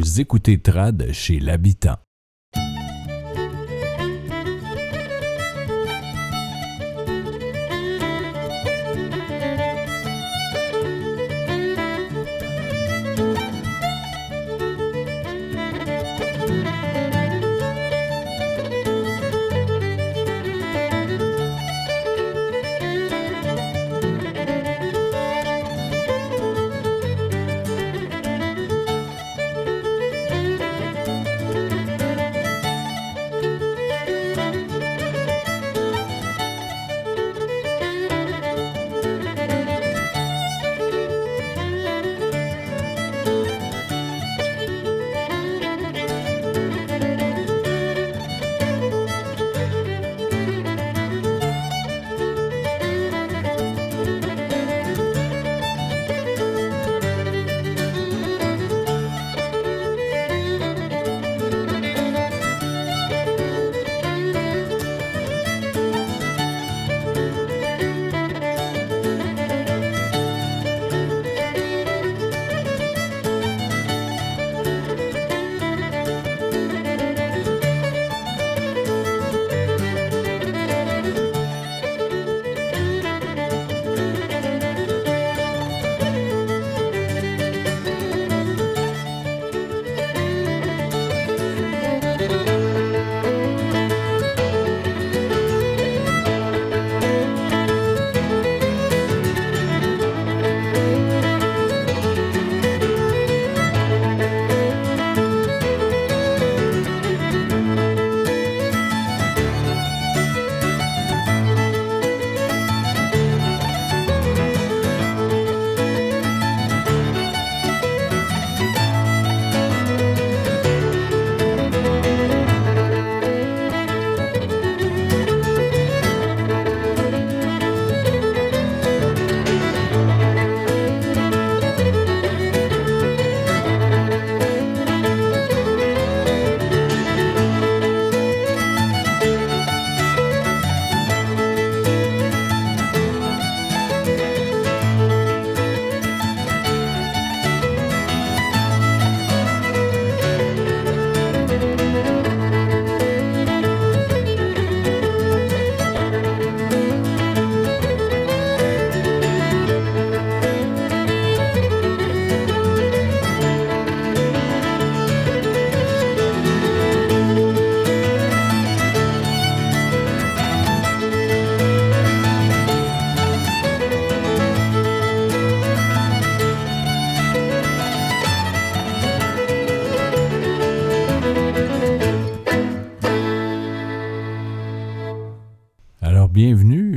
Vous écoutez Trad chez l'habitant.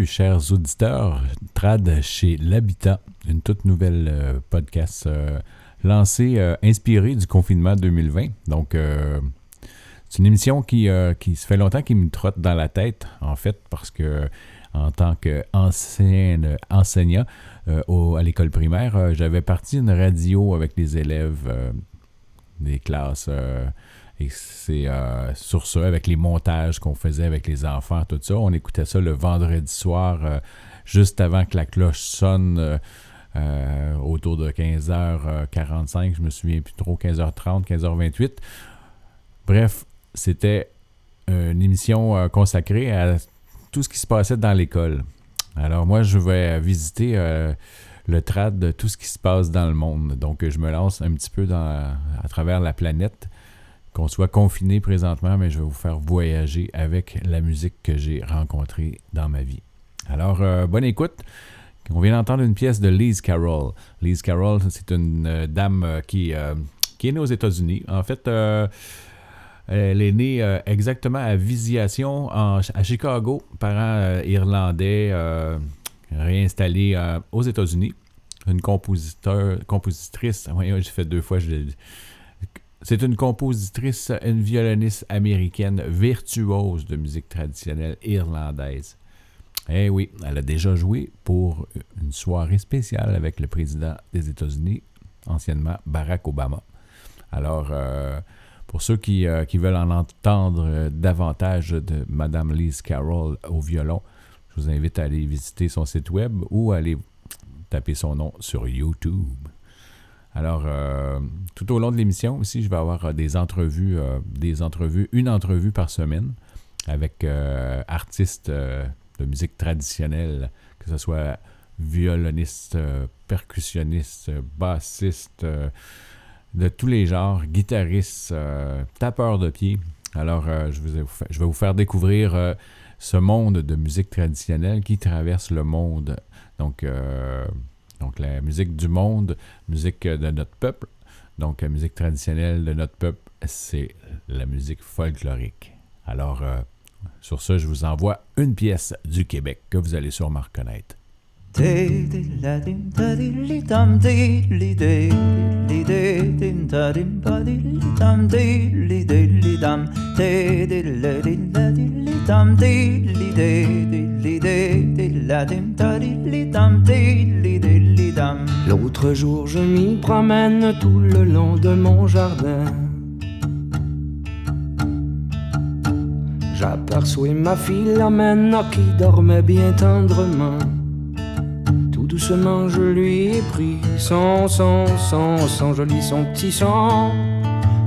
Chers auditeurs, Trad chez l'Habitat, une toute nouvelle euh, podcast euh, lancée, euh, inspirée du confinement 2020. Donc, c'est une émission qui, qui se fait longtemps qui me trotte dans la tête, en fait, parce que en tant qu'enseignant à l'école primaire, j'avais parti une radio avec les élèves des classes et c'est euh, sur ça, avec les montages qu'on faisait avec les enfants, tout ça. On écoutait ça le vendredi soir, euh, juste avant que la cloche sonne, euh, autour de 15h45. Je me souviens plus trop, 15h30, 15h28. Bref, c'était une émission consacrée à tout ce qui se passait dans l'école. Alors moi, je vais visiter le trad de tout ce qui se passe dans le monde. Donc, je me lance un petit peu dans, à travers la planète qu'on soit confiné présentement, mais je vais vous faire voyager avec la musique que j'ai rencontrée dans ma vie. Alors, euh, bonne écoute. On vient d'entendre une pièce de Liz Carroll. Liz Carroll, c'est une euh, dame euh, qui, est née aux États-Unis. En fait, elle est née exactement à Visitation, à Chicago, parents irlandais réinstallés aux États-Unis. Une compositeur, compositrice, oui, j'ai fait deux fois, je c'est une compositrice, une violoniste américaine virtuose de musique traditionnelle irlandaise. Eh oui, elle a déjà joué pour une soirée spéciale avec le président des États-Unis, anciennement Barack Obama. Alors, euh, pour ceux qui, euh, qui, veulent en entendre davantage de Madame Liz Carroll au violon, je vous invite à aller visiter son site web ou à aller taper son nom sur YouTube. Alors, euh, tout au long de l'émission aussi, je vais avoir euh, des entrevues, euh, des entrevues, une entrevue par semaine avec artistes de musique traditionnelle, que ce soit violoniste, percussionniste, bassiste, de tous les genres, guitariste, tapeur de pied. Alors, je, je, vais vous faire découvrir ce monde de musique traditionnelle qui traverse le monde. Donc, donc la musique du monde, musique de notre peuple. Donc la musique traditionnelle de notre peuple, c'est la musique folklorique. Alors, euh, sur ce, je vous envoie une pièce du Québec que vous allez sûrement reconnaître. L'autre jour, je m'y promène tout le long de mon jardin. J'aperçois ma fille Philomène qui dormait bien tendrement. Tout doucement, je lui ai pris son, son, son, son joli, son petit son.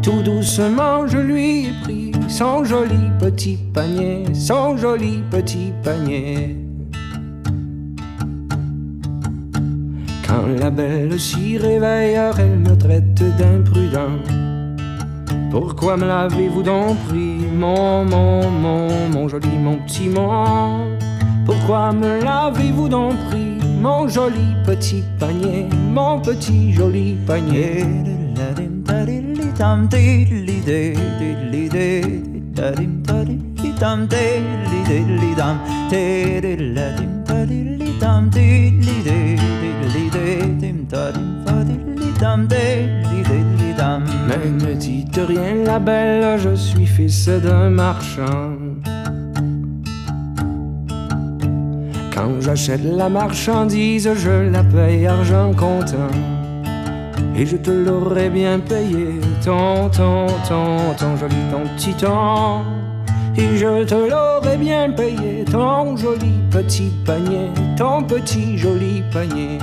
Tout doucement, je lui ai pris son joli petit panier, son joli petit panier. Quand la belle s'y réveille, elle me traite d'imprudent. Pourquoi me l'avez-vous donc pris, mon, mon, mon, mon joli, mon petit mon Pourquoi me l'avez-vous donc pris, mon joli petit panier, mon petit joli panier? Mais ne dites rien, la belle, je suis fils d'un marchand. Quand j'achète la marchandise, je la paye argent comptant. Et je te l'aurais bien payé, ton, ton, ton, ton joli, ton petit ton. Et je te l'aurais bien payé, ton joli petit panier, ton petit joli panier.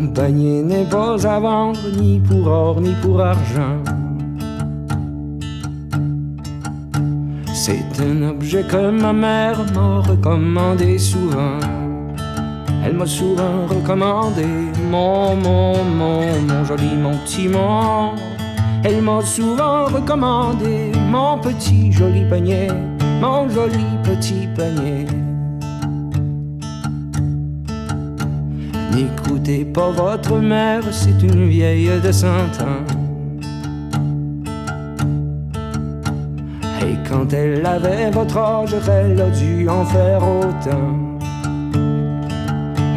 Mon panier n'est pas à vendre ni pour or ni pour argent. C'est un objet que ma mère m'a recommandé souvent. Elle m'a souvent recommandé mon, mon, mon, mon joli, mon petit mon. Elle m'a souvent recommandé mon petit joli panier, mon joli petit panier. N'écoutez pas votre mère, c'est une vieille de cent ans. Et quand elle avait votre âge, elle a dû en faire autant.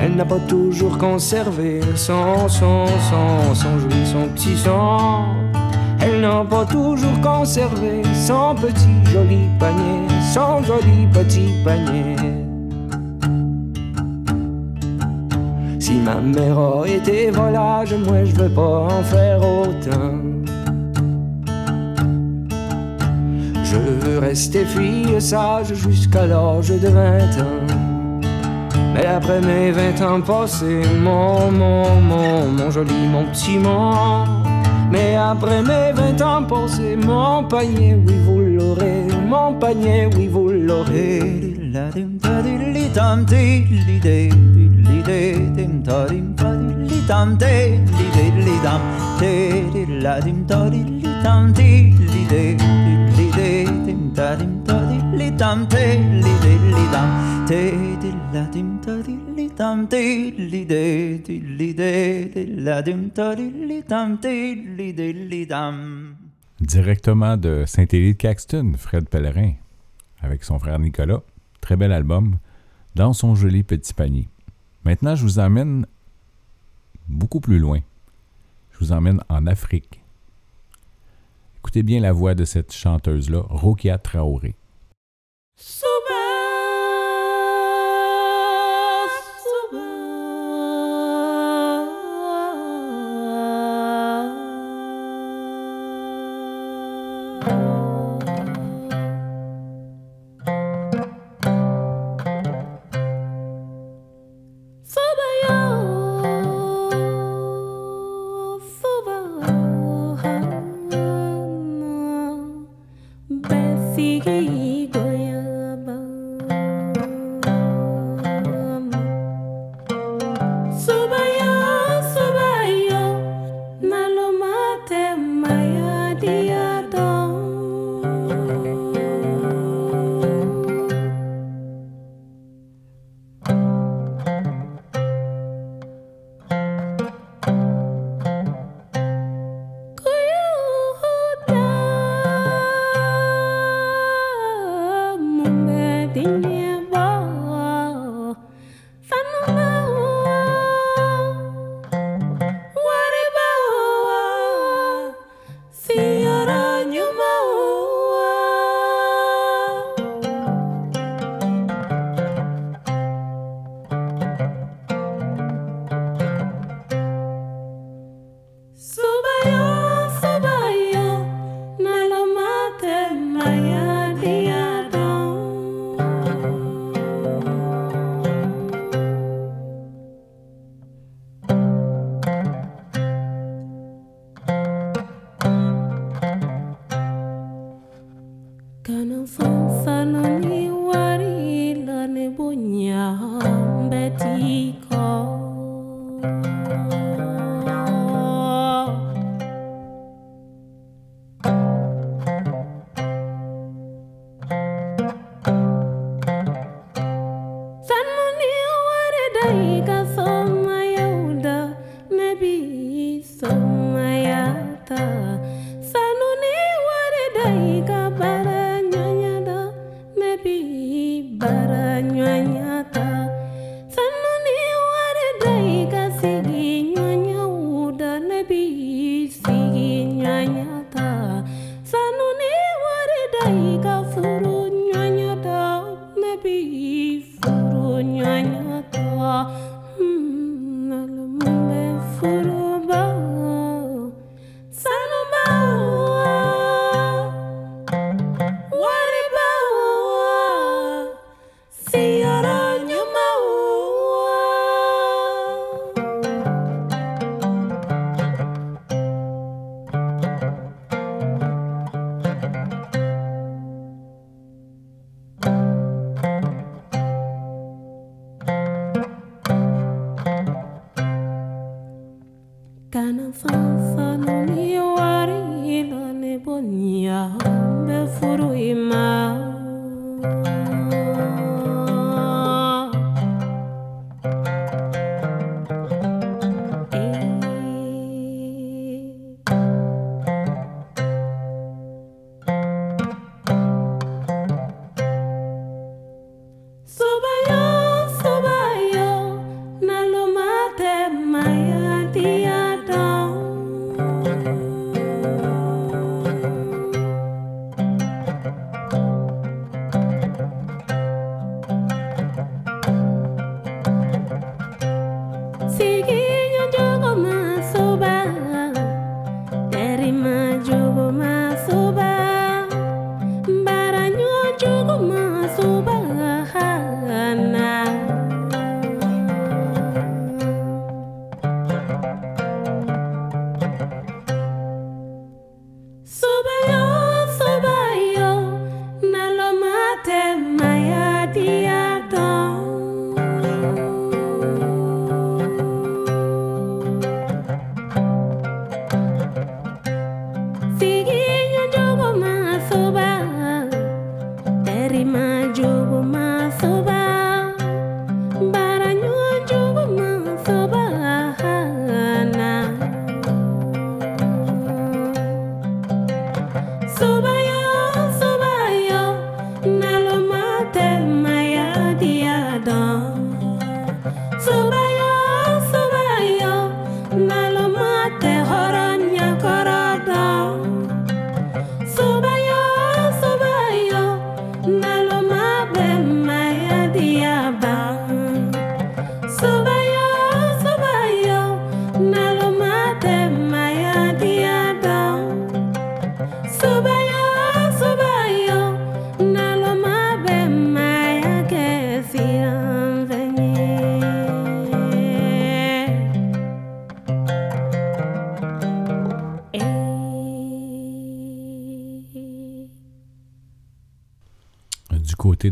Elle n'a pas toujours conservé son, son, son, son joli, son petit son. Elle n'a pas toujours conservé son petit joli panier, son joli petit panier. Si ma mère a été volage, moi je veux pas en faire autant. Je veux rester fille sage jusqu'à l'âge de 20 ans. Mais après mes 20 ans passés, mon, mon, mon, mon joli, mon petit mon. Mais après mes 20 ans passés, mon panier, oui, vous l'aurez. Mon panier, oui, vous l'aurez Directement de Saint-Élie de Caxton, Fred Pellerin, avec son frère Nicolas. Très bel album, dans son joli petit panier. Maintenant, je vous emmène beaucoup plus loin. Je vous emmène en Afrique. Écoutez bien la voix de cette chanteuse-là, Rokia Traoré. and I fall for lonely.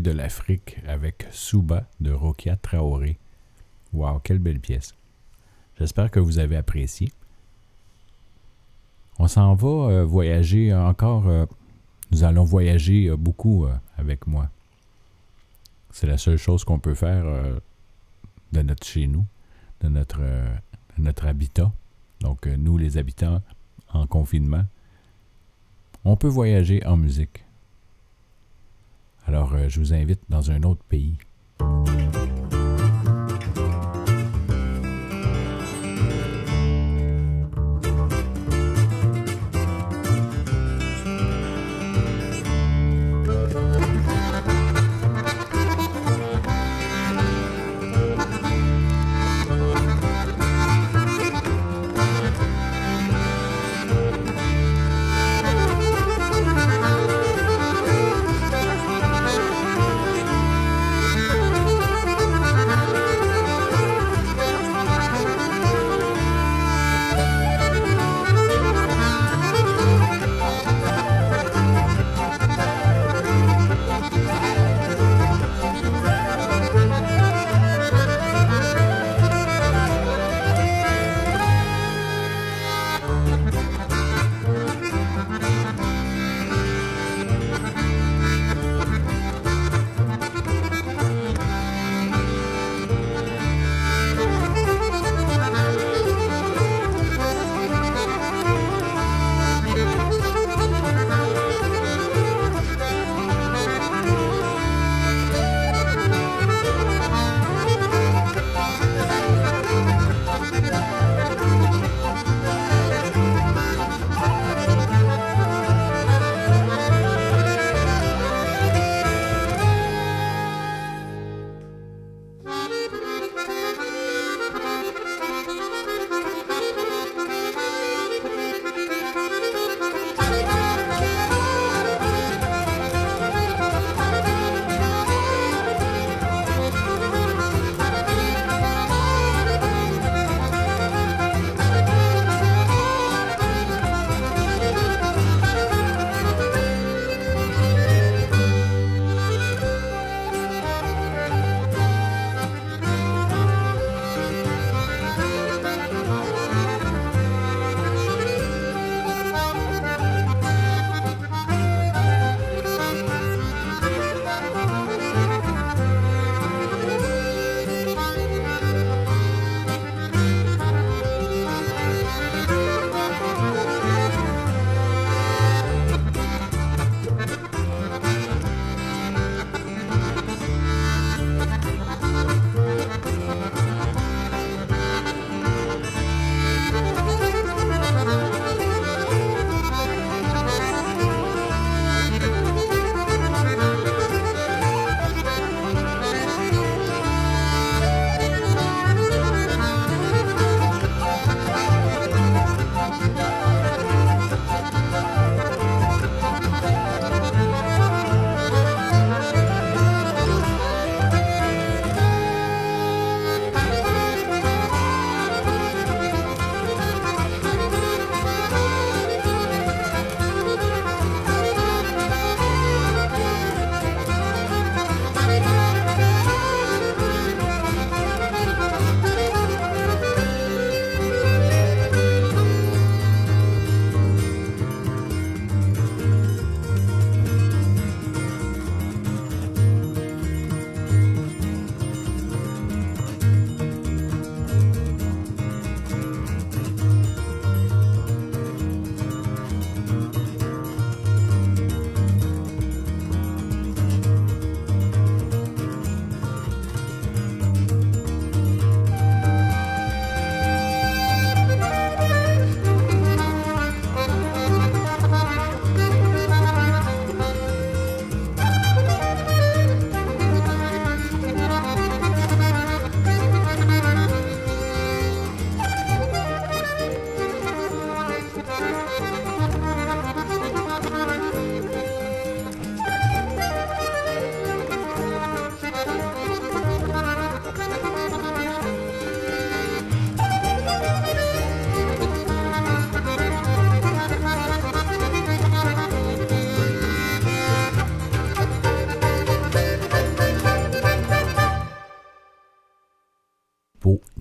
De l'Afrique avec Souba de Rokia Traoré. Wow, quelle belle pièce. J'espère que vous avez apprécié. On s'en va euh, voyager encore. Euh, nous allons voyager euh, beaucoup avec moi. C'est la seule chose qu'on peut faire de notre chez nous, de notre, de notre habitat. Donc, nous, les habitants en confinement, on peut voyager en musique. Alors, euh, je vous invite dans un autre pays.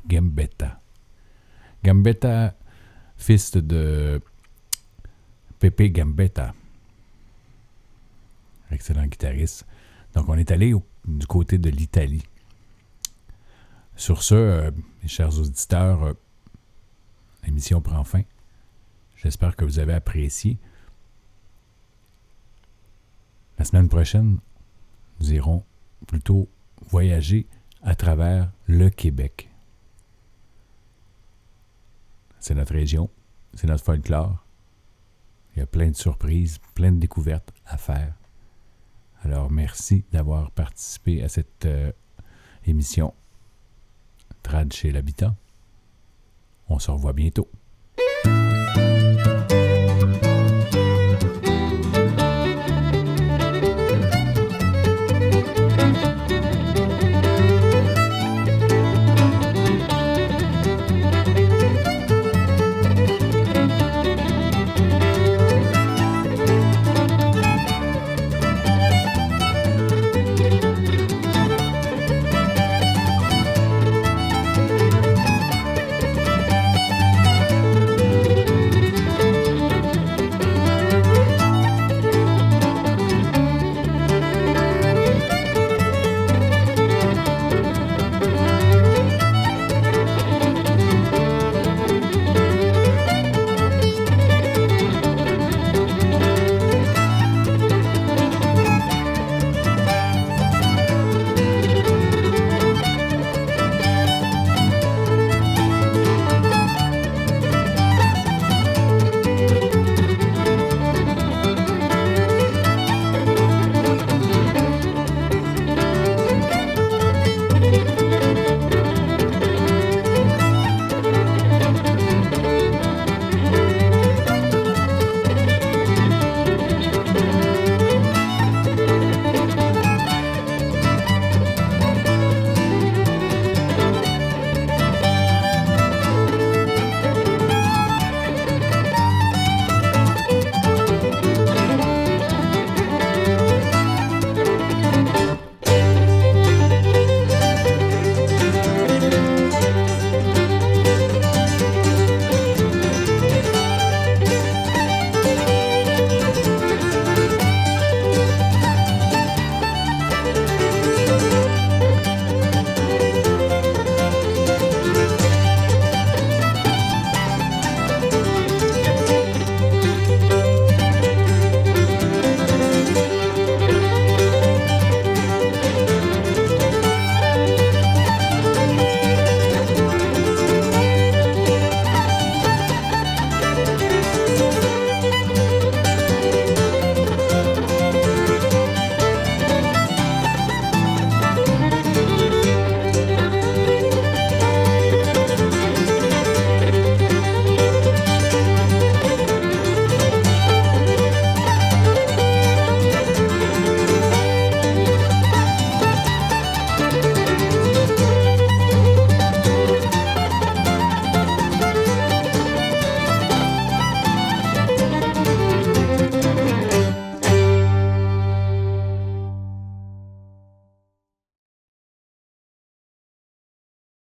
Gambetta, fils de Pepe Gambetta. Excellent guitariste. Donc, on est allé du côté de l'Italie. Sur ce, euh, mes chers auditeurs, euh, l'émission prend fin. J'espère que vous avez apprécié. La semaine prochaine, nous irons plutôt voyager à travers le Québec. C'est notre région, c'est notre folklore. Il y a plein de surprises, plein de découvertes à faire. Alors merci d'avoir participé à cette euh, émission Trad chez l'habitant. On se revoit bientôt.